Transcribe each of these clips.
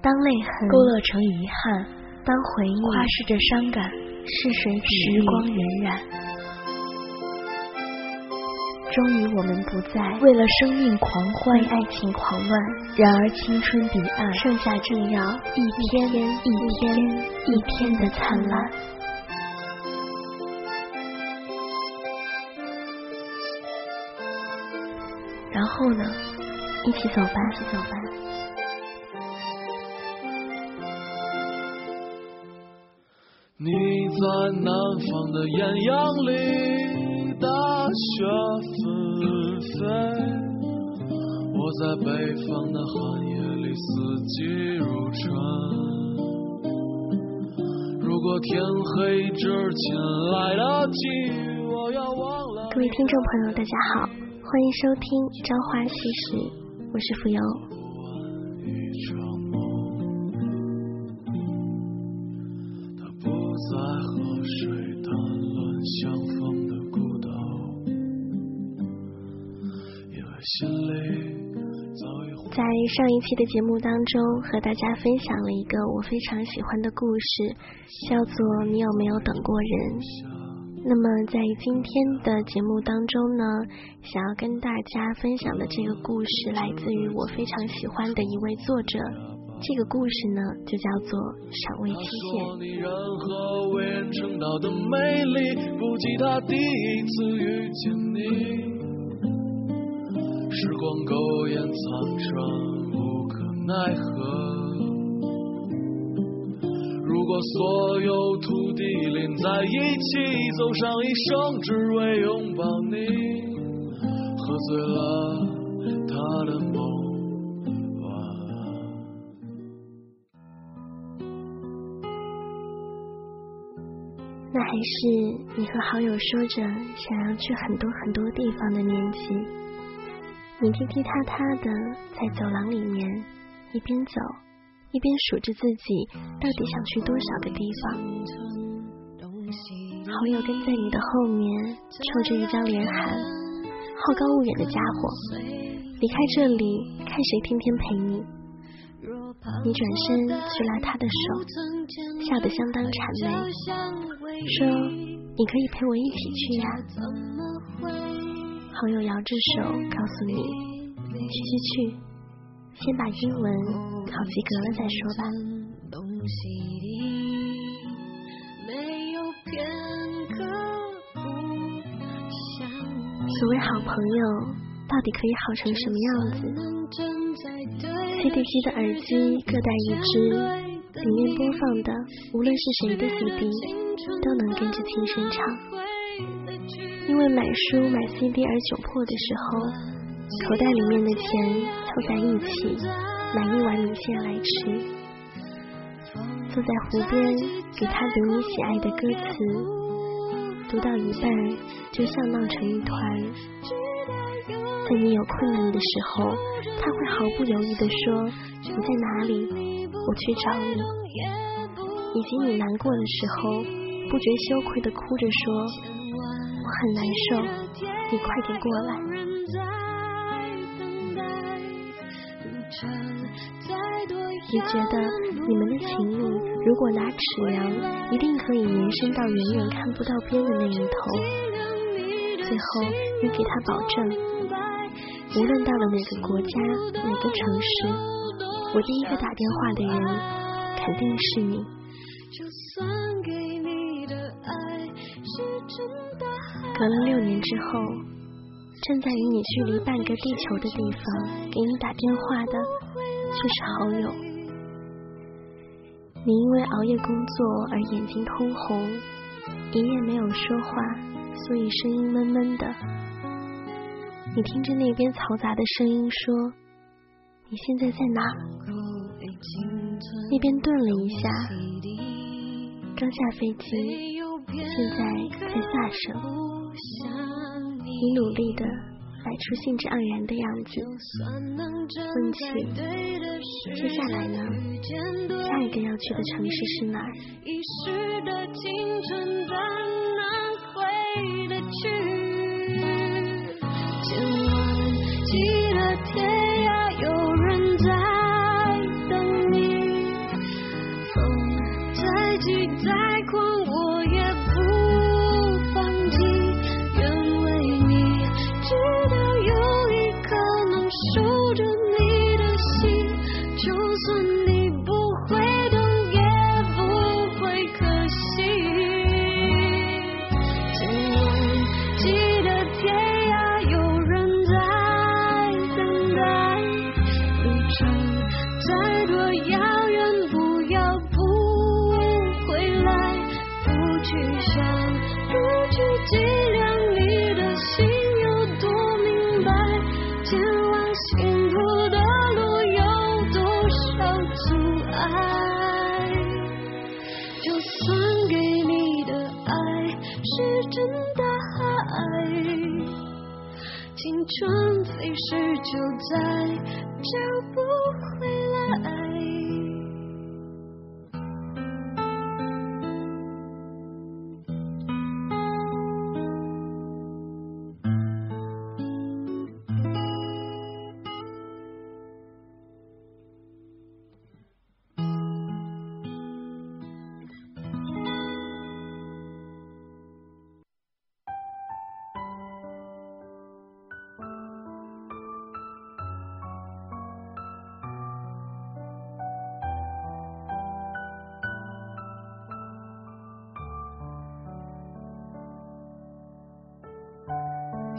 当泪痕勾勒成遗憾，当回忆夸饰着伤感，是谁时光荏苒。终于，我们不再为了生命狂欢，为爱情狂乱。然而，青春彼岸，剩下正要一天一天一天的灿烂。然后呢？一起走吧，一起走吧。在南方的艳阳里。大雪纷飞，我在北方的寒夜里四季如春。如果天黑之前来得及，我要忘了。各位听众朋友，大家好，欢迎收听《朝花夕拾》，我是浮游。上一期的节目当中，和大家分享了一个我非常喜欢的故事，叫做《你有没有等过人》。那么在今天的节目当中呢，想要跟大家分享的这个故事，来自于我非常喜欢的一位作者。这个故事呢，就叫做《赏味期限》。时光苟延残喘，无可奈何。如果所有土地连在一起，走上一生，只为拥抱你，喝醉了他的梦。那还是你和好友说着想要去很多很多地方的年纪。你踢踢踏踏的在走廊里面，一边走一边数着自己到底想去多少个地方。好友跟在你的后面，抽着一张脸喊：“好高骛远的家伙，离开这里，看谁天天陪你。”你转身去拉他的手，笑得相当谄媚，说：“你可以陪我一起去呀。”朋友摇着手告诉你：“去去去，先把英文考及格了再说吧。”所谓好朋友，到底可以好成什么样子？CD 机的耳机各带一只，里面播放的无论是谁的 CD，都能跟着轻声唱。因为买书买 CD 而窘迫的时候，口袋里面的钱凑在一起买一碗米线来吃。坐在湖边给他读你喜爱的歌词，读到一半就笑闹成一团。在你有困难的时候，他会毫不犹豫地说：“你在哪里？我去找你。”以及你难过的时候，不觉羞愧地哭着说。我很难受，你快点过来。你觉得你们的情谊，如果拿尺量，一定可以延伸到远远看不到边的那一头。最后，你给他保证，无论到了哪个国家、哪个城市，我第一个打电话的人肯定是你。隔了六年之后，正在与你距离半个地球的地方给你打电话的却是好友。你因为熬夜工作而眼睛通红，一夜没有说话，所以声音闷闷的。你听着那边嘈杂的声音说：“你现在在哪？”那边顿了一下，刚下飞机，现在在下省。你努力的摆出兴致盎然的样子，问起接下来呢？下一个要去的城市是哪儿？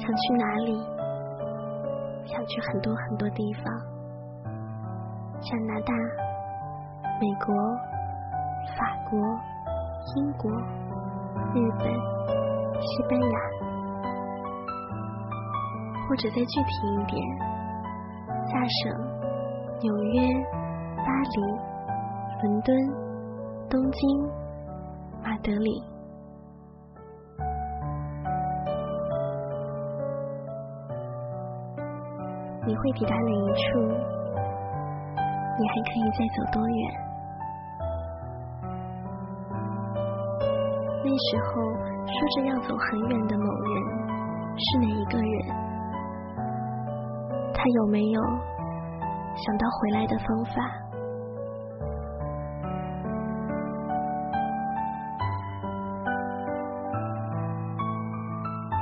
想去哪里？想去很多很多地方，加拿大、美国、法国、英国、日本、西班牙，或者再具体一点，萨省、纽约、巴黎、伦敦、东京、马德里。你会抵达哪一处？你还可以再走多远？那时候说着要走很远的某人是哪一个人？他有没有想到回来的方法？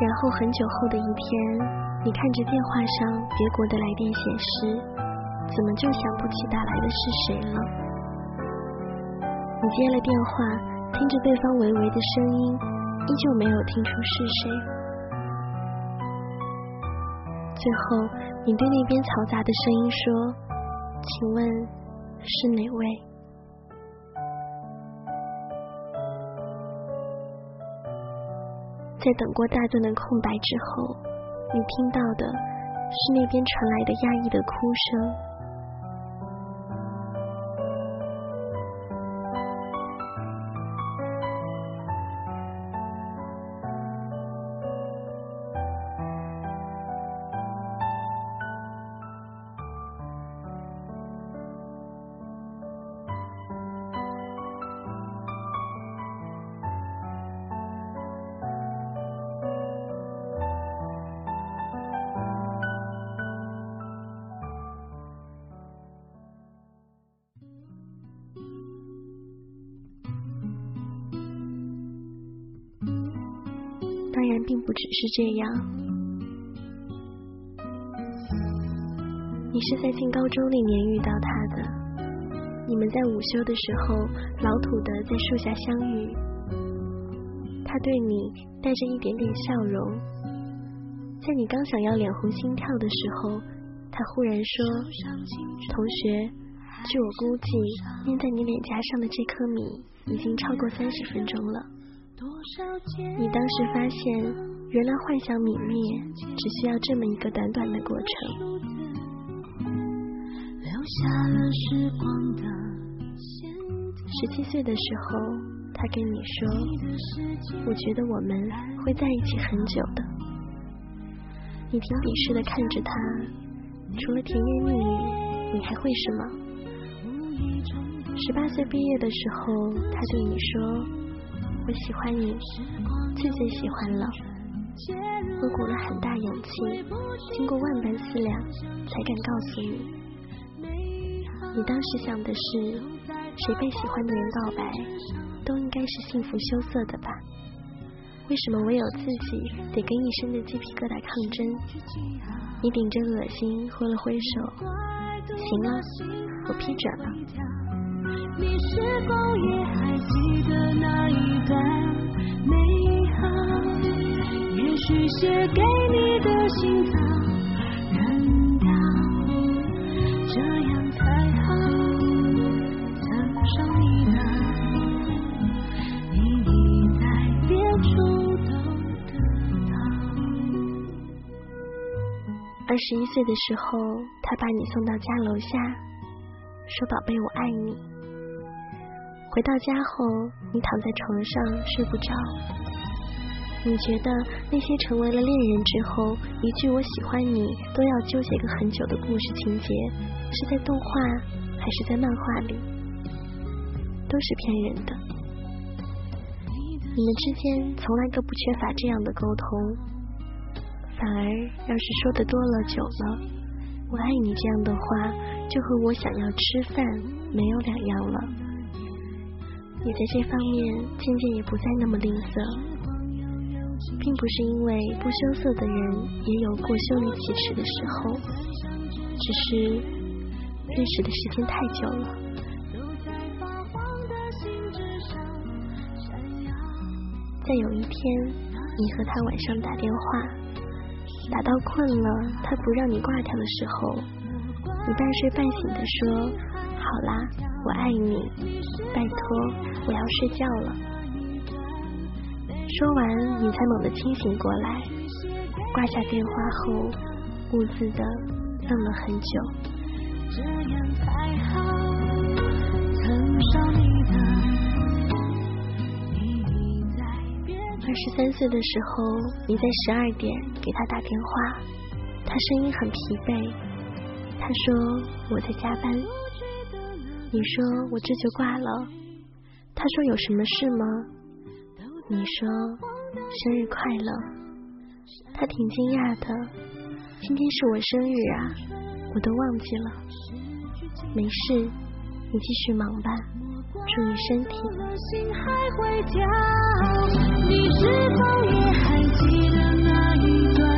然后很久后的一天。你看着电话上别国的来电显示，怎么就想不起打来的是谁了？你接了电话，听着对方微微的声音，依旧没有听出是谁。最后，你对那边嘈杂的声音说：“请问是哪位？”在等过大段的空白之后。你听到的是那边传来的压抑的哭声。并不只是这样。你是在进高中那年遇到他的，你们在午休的时候老土的在树下相遇，他对你带着一点点笑容，在你刚想要脸红心跳的时候，他忽然说：“同学，据我估计，粘在你脸颊上的这颗米已经超过三十分钟了。”你当时发现，原来幻想泯灭只需要这么一个短短的过程。十七岁的时候，他跟你说：“我觉得我们会在一起很久的。”你挺鄙视的看着他，除了甜言蜜语，你还会什么？十八岁毕业的时候，他对你说。我喜欢你，最最喜欢了。我鼓了很大勇气，经过万般思量，才敢告诉你。你当时想的是，谁被喜欢的人告白，都应该是幸福羞涩的吧？为什么唯有自己得跟一身的鸡皮疙瘩抗争？你顶着恶心挥了挥手，行了，我批准了。你是否也还记得那一段美好？也许写给你的信早扔掉，这样才好。曾伤你的，你已在别处都得到。二十一岁的时候，他把你送到家楼下。说宝贝我爱你。回到家后，你躺在床上睡不着。你觉得那些成为了恋人之后，一句我喜欢你都要纠结个很久的故事情节，是在动画还是在漫画里？都是骗人的。你们之间从来都不缺乏这样的沟通，反而要是说的多了久了，我爱你这样的话，就和我想要吃饭没有两样了。你在这方面渐渐也不再那么吝啬，并不是因为不羞涩的人也有过羞于启齿的时候，只是认识的时间太久了。在有一天，你和他晚上打电话，打到困了，他不让你挂掉的时候，你半睡半醒的说：“好啦。”我爱你，拜托，我要睡觉了。说完，你才猛地清醒过来，挂下电话后，兀自的愣了很久。二十三岁的时候，你在十二点给他打电话，他声音很疲惫，他说我在加班。你说我这就挂了，他说有什么事吗？你说生日快乐，他挺惊讶的，今天是我生日啊，我都忘记了。没事，你继续忙吧，注意身体。你是否也还记得那一段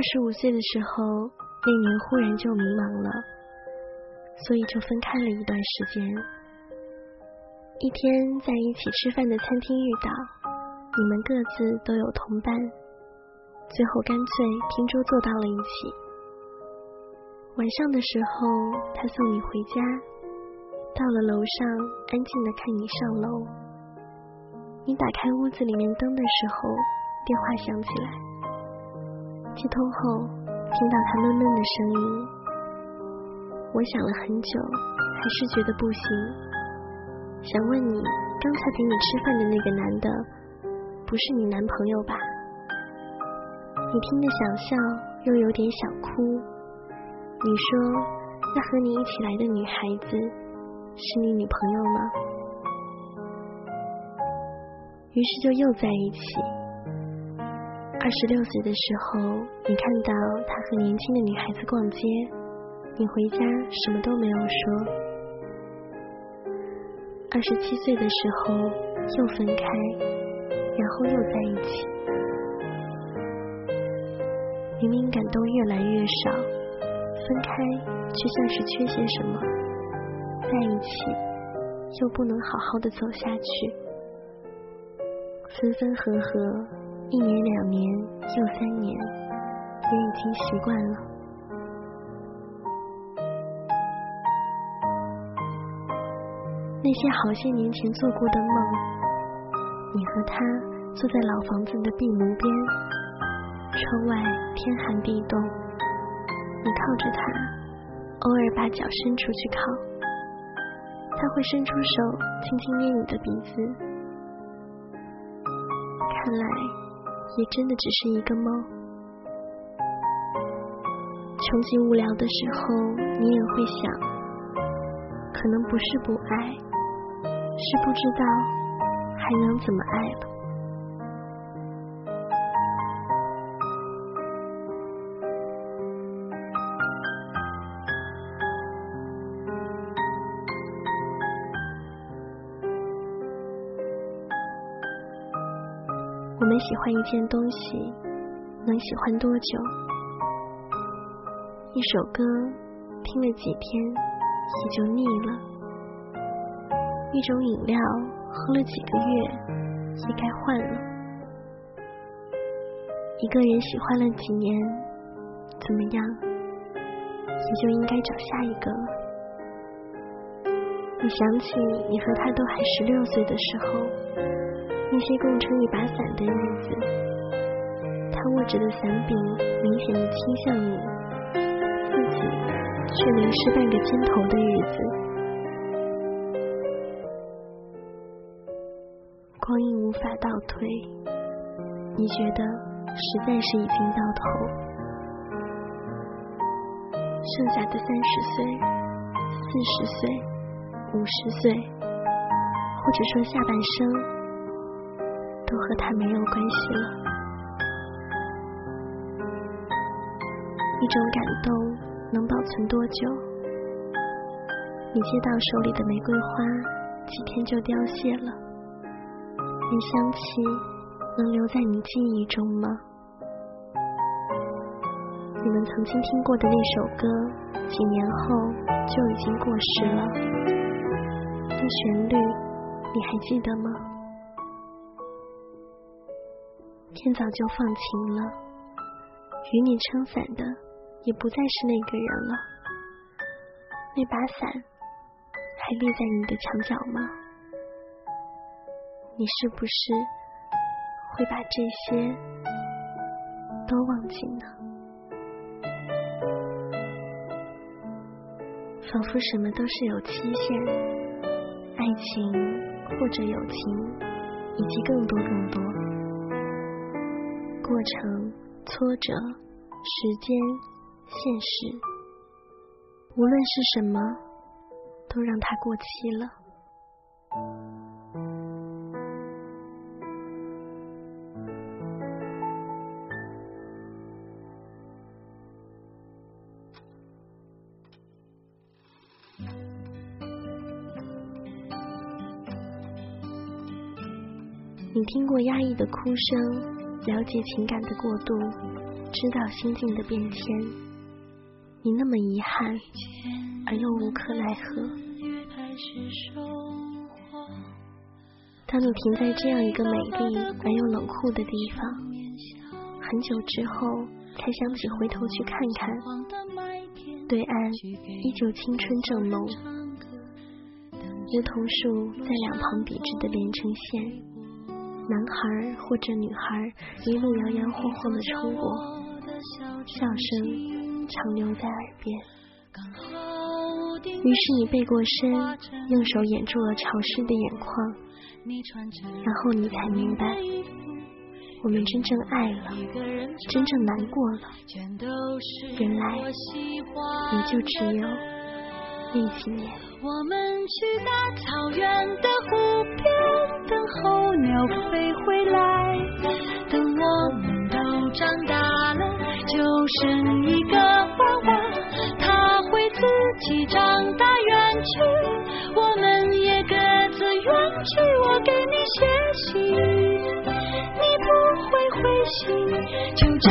二十五岁的时候，那年忽然就迷茫了，所以就分开了一段时间。一天在一起吃饭的餐厅遇到，你们各自都有同伴，最后干脆拼桌坐到了一起。晚上的时候，他送你回家，到了楼上，安静的看你上楼。你打开屋子里面灯的时候，电话响起来。接通后，听到他闷闷的声音，我想了很久，还是觉得不行。想问你，刚才陪你吃饭的那个男的，不是你男朋友吧？你听着想笑，又有点想哭。你说，那和你一起来的女孩子，是你女朋友吗？于是就又在一起。二十六岁的时候，你看到他和年轻的女孩子逛街，你回家什么都没有说。二十七岁的时候又分开，然后又在一起。明明感动越来越少，分开却像是缺些什么，在一起又不能好好的走下去，分分合合。一年两年又三年，也已经习惯了。那些好些年前做过的梦，你和他坐在老房子的壁炉边，窗外天寒地冻，你靠着他，偶尔把脚伸出去靠，他会伸出手轻轻捏你的鼻子，看来。也真的只是一个梦。穷极无聊的时候，你也会想，可能不是不爱，是不知道还能怎么爱了。欢一件东西，能喜欢多久？一首歌听了几天也就腻了，一种饮料喝了几个月也该换了，一个人喜欢了几年，怎么样，也就应该找下一个了。你想起你和他都还十六岁的时候，那些共撑一把伞的日子，他握着的伞柄明显的倾向你，自己却淋湿半个肩头的日子。光阴无法倒退，你觉得实在是已经到头，剩下的三十岁、四十岁。五十岁，或者说下半生，都和他没有关系了。一种感动能保存多久？你接到手里的玫瑰花，几天就凋谢了。你香气能留在你记忆中吗？你们曾经听过的那首歌，几年后就已经过时了。那旋律，你还记得吗？天早就放晴了，与你撑伞的也不再是那个人了。那把伞还立在你的墙角吗？你是不是会把这些都忘记呢？仿佛什么都是有期限。爱情或者友情，以及更多更多过程、挫折、时间、现实，无论是什么，都让它过期了。你听过压抑的哭声，了解情感的过渡，知道心境的变迁。你那么遗憾，而又无可奈何。当你停在这样一个美丽而又冷酷的地方，很久之后才想起回头去看看，对岸依旧青春正浓，梧桐树在两旁笔直的连成线。男孩或者女孩一路摇摇晃晃的冲过，笑声长留在耳边。于是你背过身，用手掩住了潮湿的眼眶，然后你才明白，我们真正爱了，真正难过了，原来也就只有那几年。我们去大草原的湖边，等候鸟飞回来。等我们都长大了，就剩一个娃娃，他会自己长大远去，我们也各自远去。我给你写信，你不会回信，就这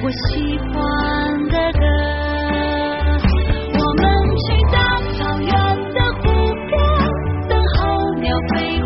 我喜欢的歌。我们去大草原的湖边等候鸟飞